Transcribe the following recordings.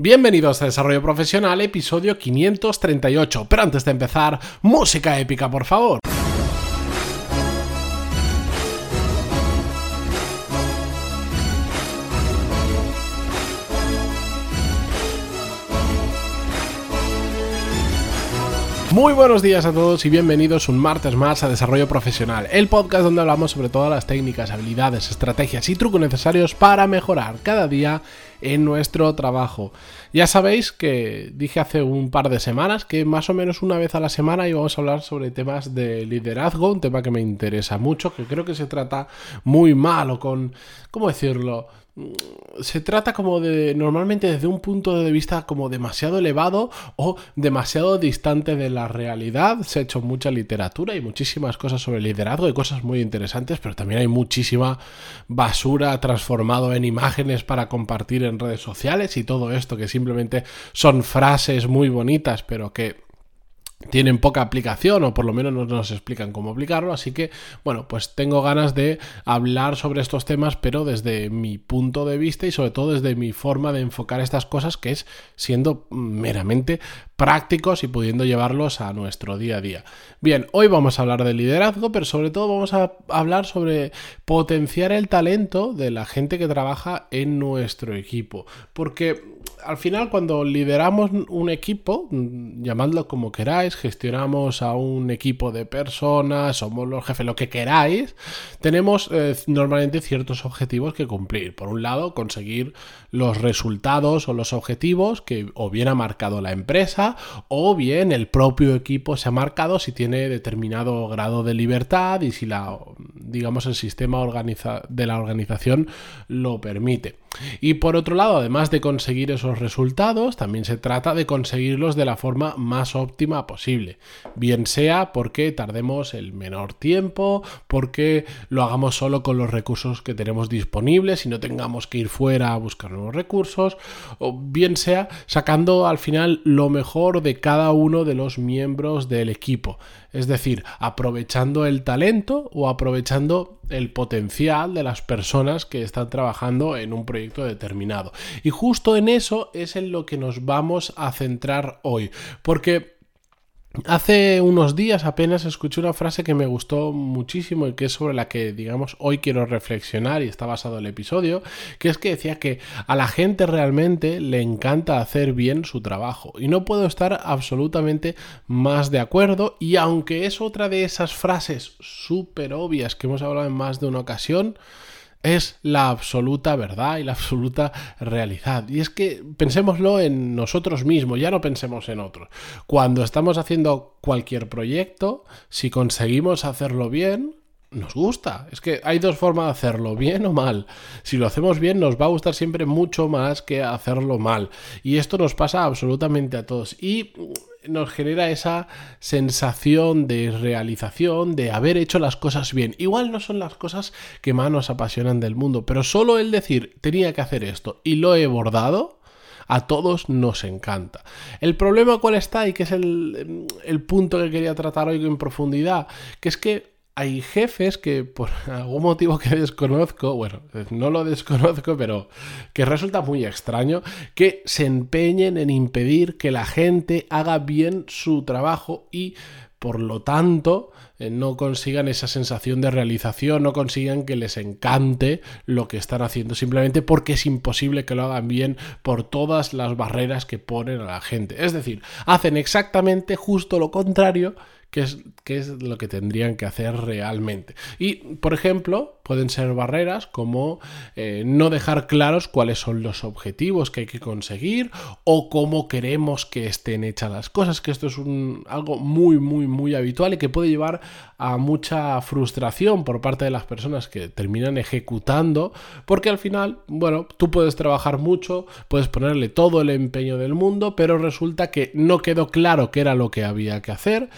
Bienvenidos a Desarrollo Profesional, episodio 538. Pero antes de empezar, música épica, por favor. Muy buenos días a todos y bienvenidos un martes más a Desarrollo Profesional, el podcast donde hablamos sobre todas las técnicas, habilidades, estrategias y trucos necesarios para mejorar cada día en nuestro trabajo. Ya sabéis que dije hace un par de semanas que más o menos una vez a la semana íbamos a hablar sobre temas de liderazgo, un tema que me interesa mucho, que creo que se trata muy mal o con, ¿cómo decirlo? Se trata como de normalmente desde un punto de vista como demasiado elevado o demasiado distante de la realidad. Se ha hecho mucha literatura y muchísimas cosas sobre liderazgo y cosas muy interesantes, pero también hay muchísima basura transformado en imágenes para compartir en redes sociales y todo esto que simplemente son frases muy bonitas, pero que tienen poca aplicación o por lo menos no nos explican cómo aplicarlo, así que bueno, pues tengo ganas de hablar sobre estos temas, pero desde mi punto de vista y sobre todo desde mi forma de enfocar estas cosas, que es siendo meramente prácticos y pudiendo llevarlos a nuestro día a día. Bien, hoy vamos a hablar de liderazgo, pero sobre todo vamos a hablar sobre potenciar el talento de la gente que trabaja en nuestro equipo, porque al final cuando lideramos un equipo, llamadlo como queráis, gestionamos a un equipo de personas, somos los jefes, lo que queráis, tenemos eh, normalmente ciertos objetivos que cumplir. Por un lado, conseguir los resultados o los objetivos que o bien ha marcado la empresa o bien el propio equipo se ha marcado si tiene determinado grado de libertad y si la digamos el sistema de la organización lo permite. Y por otro lado, además de conseguir esos resultados, también se trata de conseguirlos de la forma más óptima posible. Bien sea porque tardemos el menor tiempo, porque lo hagamos solo con los recursos que tenemos disponibles y no tengamos que ir fuera a buscar nuevos recursos, o bien sea sacando al final lo mejor de cada uno de los miembros del equipo. Es decir, aprovechando el talento o aprovechando el potencial de las personas que están trabajando en un proyecto determinado. Y justo en eso es en lo que nos vamos a centrar hoy. Porque Hace unos días apenas escuché una frase que me gustó muchísimo y que es sobre la que, digamos, hoy quiero reflexionar y está basado el episodio, que es que decía que a la gente realmente le encanta hacer bien su trabajo y no puedo estar absolutamente más de acuerdo y aunque es otra de esas frases súper obvias que hemos hablado en más de una ocasión, es la absoluta verdad y la absoluta realidad. Y es que pensémoslo en nosotros mismos, ya no pensemos en otros. Cuando estamos haciendo cualquier proyecto, si conseguimos hacerlo bien, nos gusta. Es que hay dos formas de hacerlo, bien o mal. Si lo hacemos bien, nos va a gustar siempre mucho más que hacerlo mal. Y esto nos pasa absolutamente a todos. Y nos genera esa sensación de realización, de haber hecho las cosas bien. Igual no son las cosas que más nos apasionan del mundo, pero solo el decir tenía que hacer esto y lo he bordado, a todos nos encanta. El problema cuál está y que es el, el punto que quería tratar hoy en profundidad, que es que hay jefes que por algún motivo que desconozco, bueno, no lo desconozco, pero que resulta muy extraño, que se empeñen en impedir que la gente haga bien su trabajo y por lo tanto eh, no consigan esa sensación de realización, no consigan que les encante lo que están haciendo, simplemente porque es imposible que lo hagan bien por todas las barreras que ponen a la gente. Es decir, hacen exactamente justo lo contrario qué es, qué es lo que tendrían que hacer realmente. Y, por ejemplo, pueden ser barreras como eh, no dejar claros cuáles son los objetivos que hay que conseguir o cómo queremos que estén hechas las cosas, que esto es un, algo muy, muy, muy habitual y que puede llevar a mucha frustración por parte de las personas que terminan ejecutando, porque al final, bueno, tú puedes trabajar mucho, puedes ponerle todo el empeño del mundo, pero resulta que no quedó claro qué era lo que había que hacer,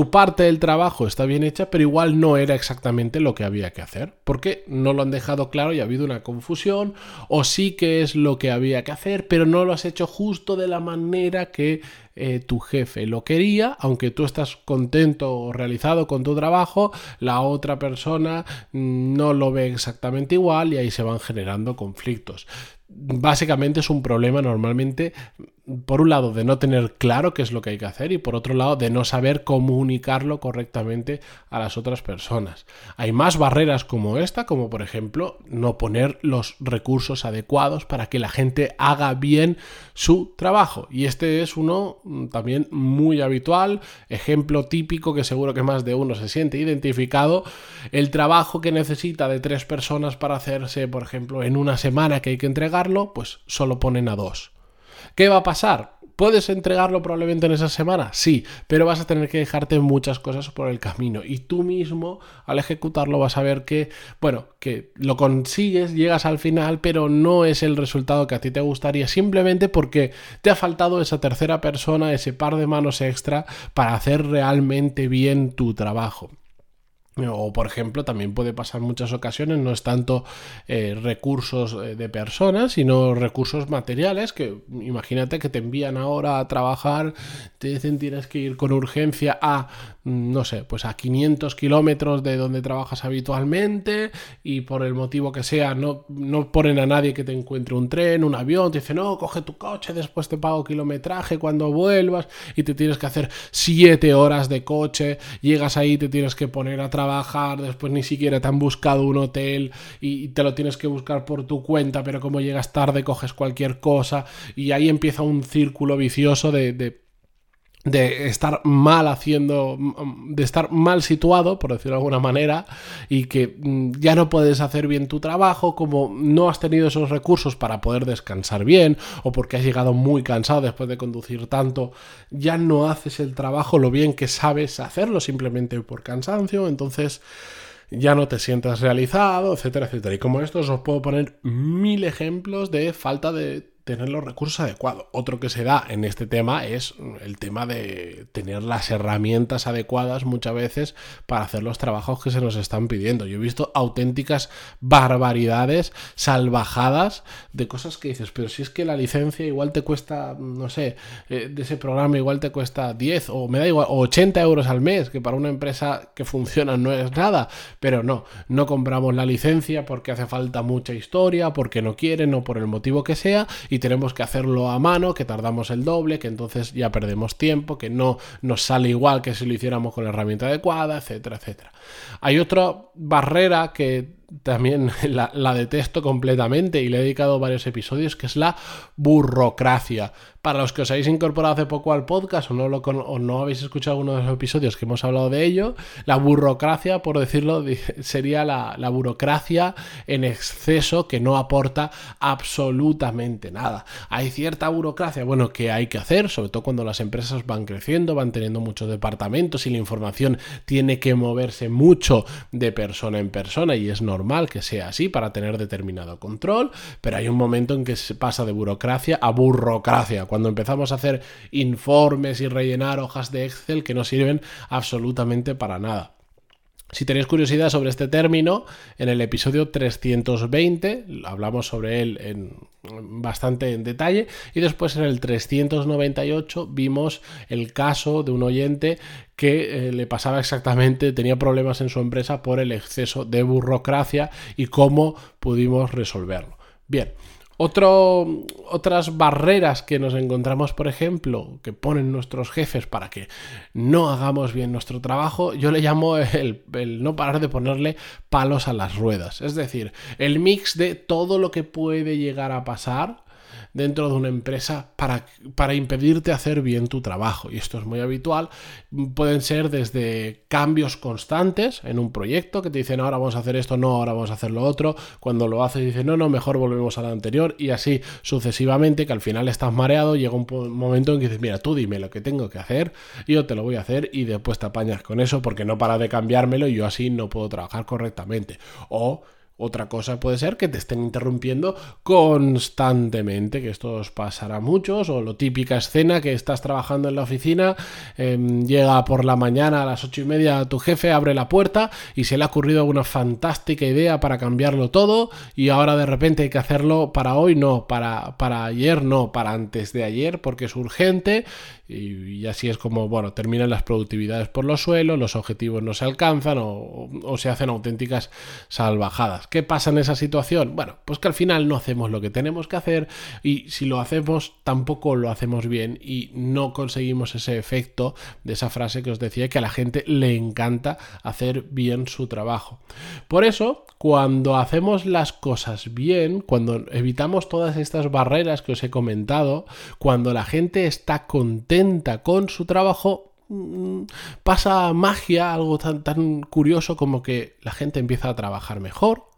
tu parte del trabajo está bien hecha, pero igual no era exactamente lo que había que hacer, porque no lo han dejado claro y ha habido una confusión, o sí que es lo que había que hacer, pero no lo has hecho justo de la manera que eh, tu jefe lo quería, aunque tú estás contento o realizado con tu trabajo, la otra persona no lo ve exactamente igual y ahí se van generando conflictos. Básicamente es un problema normalmente por un lado, de no tener claro qué es lo que hay que hacer y por otro lado, de no saber comunicarlo correctamente a las otras personas. Hay más barreras como esta, como por ejemplo no poner los recursos adecuados para que la gente haga bien su trabajo. Y este es uno mm, también muy habitual, ejemplo típico que seguro que más de uno se siente identificado, el trabajo que necesita de tres personas para hacerse, por ejemplo, en una semana que hay que pues solo ponen a dos. ¿Qué va a pasar? ¿Puedes entregarlo probablemente en esa semana? Sí, pero vas a tener que dejarte muchas cosas por el camino y tú mismo al ejecutarlo vas a ver que, bueno, que lo consigues, llegas al final, pero no es el resultado que a ti te gustaría simplemente porque te ha faltado esa tercera persona, ese par de manos extra para hacer realmente bien tu trabajo. O, por ejemplo, también puede pasar muchas ocasiones, no es tanto eh, recursos eh, de personas, sino recursos materiales, que imagínate que te envían ahora a trabajar, te dicen tienes que ir con urgencia a, mm, no sé, pues a 500 kilómetros de donde trabajas habitualmente y por el motivo que sea, no, no ponen a nadie que te encuentre un tren, un avión, te dicen, no, coge tu coche, después te pago kilometraje cuando vuelvas y te tienes que hacer 7 horas de coche, llegas ahí, te tienes que poner a trabajar trabajar, después ni siquiera te han buscado un hotel y te lo tienes que buscar por tu cuenta, pero como llegas tarde coges cualquier cosa y ahí empieza un círculo vicioso de, de de estar mal haciendo, de estar mal situado, por decirlo de alguna manera, y que mm, ya no puedes hacer bien tu trabajo, como no has tenido esos recursos para poder descansar bien, o porque has llegado muy cansado después de conducir tanto, ya no haces el trabajo lo bien que sabes hacerlo simplemente por cansancio, entonces ya no te sientas realizado, etcétera, etcétera. Y como estos os puedo poner mil ejemplos de falta de tener los recursos adecuados. Otro que se da en este tema es el tema de tener las herramientas adecuadas muchas veces para hacer los trabajos que se nos están pidiendo. Yo he visto auténticas barbaridades, salvajadas de cosas que dices, pero si es que la licencia igual te cuesta, no sé, eh, de ese programa igual te cuesta 10 o me da igual, 80 euros al mes, que para una empresa que funciona no es nada, pero no, no compramos la licencia porque hace falta mucha historia, porque no quieren o por el motivo que sea y tenemos que hacerlo a mano, que tardamos el doble, que entonces ya perdemos tiempo, que no nos sale igual que si lo hiciéramos con la herramienta adecuada, etcétera, etcétera. Hay otra barrera que también la, detesto completamente y le he dedicado varios episodios, que es la burocracia. Para los que os habéis incorporado hace poco al podcast o no, lo, o no habéis escuchado alguno de los episodios que hemos hablado de ello, la burocracia, por decirlo, sería la, la burocracia en exceso que no aporta absolutamente nada. Hay cierta burocracia, bueno, que hay que hacer, sobre todo cuando las empresas van creciendo, van teniendo muchos departamentos y la información tiene que moverse mucho de persona en persona y es normal normal que sea así para tener determinado control, pero hay un momento en que se pasa de burocracia a burrocracia, cuando empezamos a hacer informes y rellenar hojas de Excel que no sirven absolutamente para nada. Si tenéis curiosidad sobre este término, en el episodio 320 hablamos sobre él en, bastante en detalle y después en el 398 vimos el caso de un oyente que eh, le pasaba exactamente, tenía problemas en su empresa por el exceso de burocracia y cómo pudimos resolverlo. Bien, otras barreras que nos encontramos, por ejemplo, que ponen nuestros jefes para que no hagamos bien nuestro trabajo, yo le llamo el, el, no parar de ponerle palos a las ruedas. Es decir, el mix de todo lo que puede llegar a pasar dentro de una empresa para, para impedirte hacer bien tu trabajo. Y esto es muy habitual. Pueden ser desde cambios constantes en un proyecto que te dicen ahora vamos a hacer esto, no, ahora vamos a hacer lo otro. Cuando lo haces dicen no, no, mejor volvemos a la anterior y así sucesivamente que al final estás mareado, llega un momento en que dices, mira, tú dime lo que tengo que hacer, yo te lo voy a hacer y después te apañas con eso porque no para de cambiármelo y yo así no puedo trabajar correctamente. O otra cosa puede ser que te estén interrumpiendo constantemente, que esto os pasará a muchos, o lo típica escena que estás trabajando en la oficina, em, llega por la mañana a las ocho y media tu jefe, abre la puerta y se le ha ocurrido una fantástica idea para cambiarlo todo y ahora de repente hay que hacerlo para hoy, no, para, para ayer, no, para antes de ayer, porque es urgente y, así es como, bueno, terminan las productividades por los suelos, los objetivos no se alcanzan o, o se hacen auténticas salvajadas ¿Qué pasa en esa situación? Bueno, pues que al final no hacemos lo que tenemos que hacer y si lo hacemos tampoco lo hacemos bien y no conseguimos ese efecto de esa frase que os decía que a la gente le encanta hacer bien su trabajo. Por eso, cuando hacemos las cosas bien, cuando evitamos todas estas barreras que os he comentado, cuando la gente está contenta con su trabajo, mm, pasa magia, algo tan, tan curioso como que la gente empieza a trabajar mejor,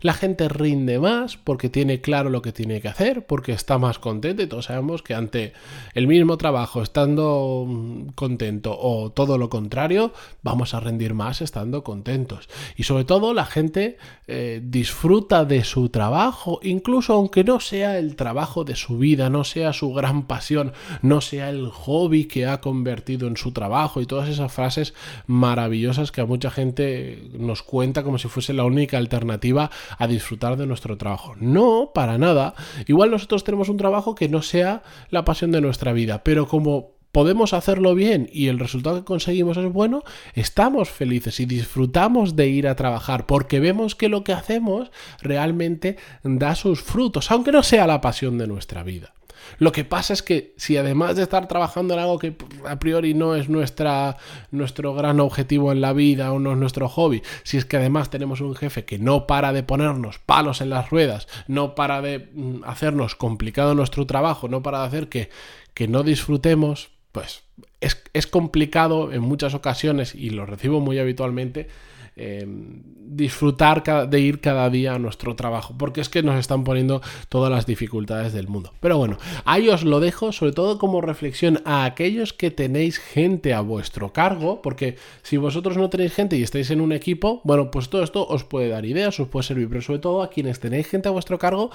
la gente rinde más porque tiene claro lo que tiene que hacer, porque está más contento y todos sabemos que ante el mismo trabajo, estando mm, contento o todo lo contrario, vamos a rendir más estando contentos. Y sobre todo la gente eh, disfruta de su trabajo, incluso aunque no sea el trabajo de su vida, no sea su gran pasión, no sea el hobby que ha convertido en su trabajo y todas esas frases maravillosas que a mucha gente nos cuenta como si fuese la única alternativa a disfrutar de nuestro trabajo. No, para nada. Igual nosotros tenemos un trabajo que no sea la pasión de nuestra vida, pero como podemos hacerlo bien y el resultado que conseguimos es bueno, estamos felices y disfrutamos de ir a trabajar porque vemos que lo que hacemos realmente da sus frutos, aunque no sea la pasión de nuestra vida. Lo que pasa es que si además de estar trabajando en algo que a priori no es nuestra, nuestro gran objetivo en la vida o no es nuestro hobby, si es que además tenemos un jefe que no para de ponernos palos en las ruedas, no para de mm, hacernos complicado nuestro trabajo, no para de hacer que, que no disfrutemos, pues es, es complicado en muchas ocasiones y lo recibo muy habitualmente Em, disfrutar de ir cada día a nuestro trabajo, porque es que nos están poniendo todas las dificultades del mundo. Pero bueno, ahí os lo dejo, sobre todo como reflexión a aquellos que tenéis gente a vuestro cargo, porque si vosotros no tenéis gente y estáis en un equipo, bueno, pues todo esto os puede dar ideas, os puede servir, pero sobre todo a quienes tenéis gente a vuestro cargo,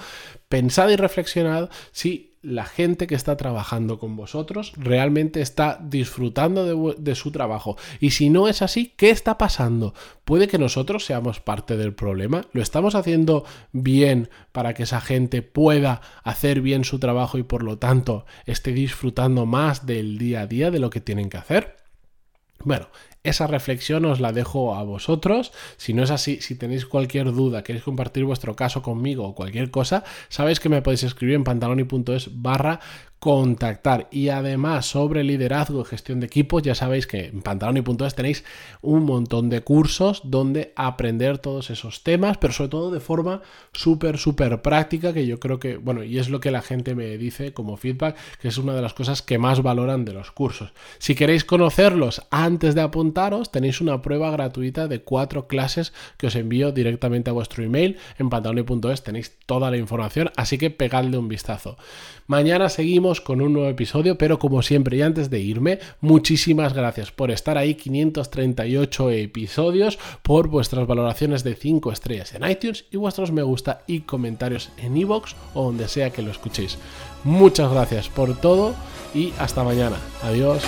pensad y reflexionad si la gente que está trabajando con vosotros realmente está disfrutando de, su trabajo. Y si no es así, ¿qué está pasando? Puede que nosotros seamos parte del problema. ¿Lo estamos haciendo bien para que esa gente pueda hacer bien su trabajo y por lo tanto esté disfrutando más del día a día de lo que tienen que hacer? Bueno, esa reflexión os la dejo a vosotros. Si no es así, si tenéis cualquier duda, queréis compartir vuestro caso conmigo o cualquier cosa, sabéis que me podéis escribir en pantaloni.es barra contactar. Y además sobre liderazgo y gestión de equipos, ya sabéis que en pantaloni.es tenéis un montón de cursos donde aprender todos esos temas, pero sobre todo de forma súper, súper práctica, que yo creo que, bueno, y es lo que la gente me dice como feedback, que es una de las cosas que más valoran de los cursos. Si queréis conocerlos antes de apuntaros, tenéis una prueba gratuita de cuatro clases que os envío directamente a vuestro email. En pantaloni.es tenéis toda la información, así que pegadle un vistazo. Mañana seguimos con un nuevo episodio, pero como siempre y antes de irme, muchísimas gracias por estar ahí, 538 episodios, por vuestras valoraciones de 5 estrellas en iTunes y vuestros me gusta y comentarios en iVoox o donde sea que lo escuchéis. Muchas gracias por todo y hasta mañana. Adiós.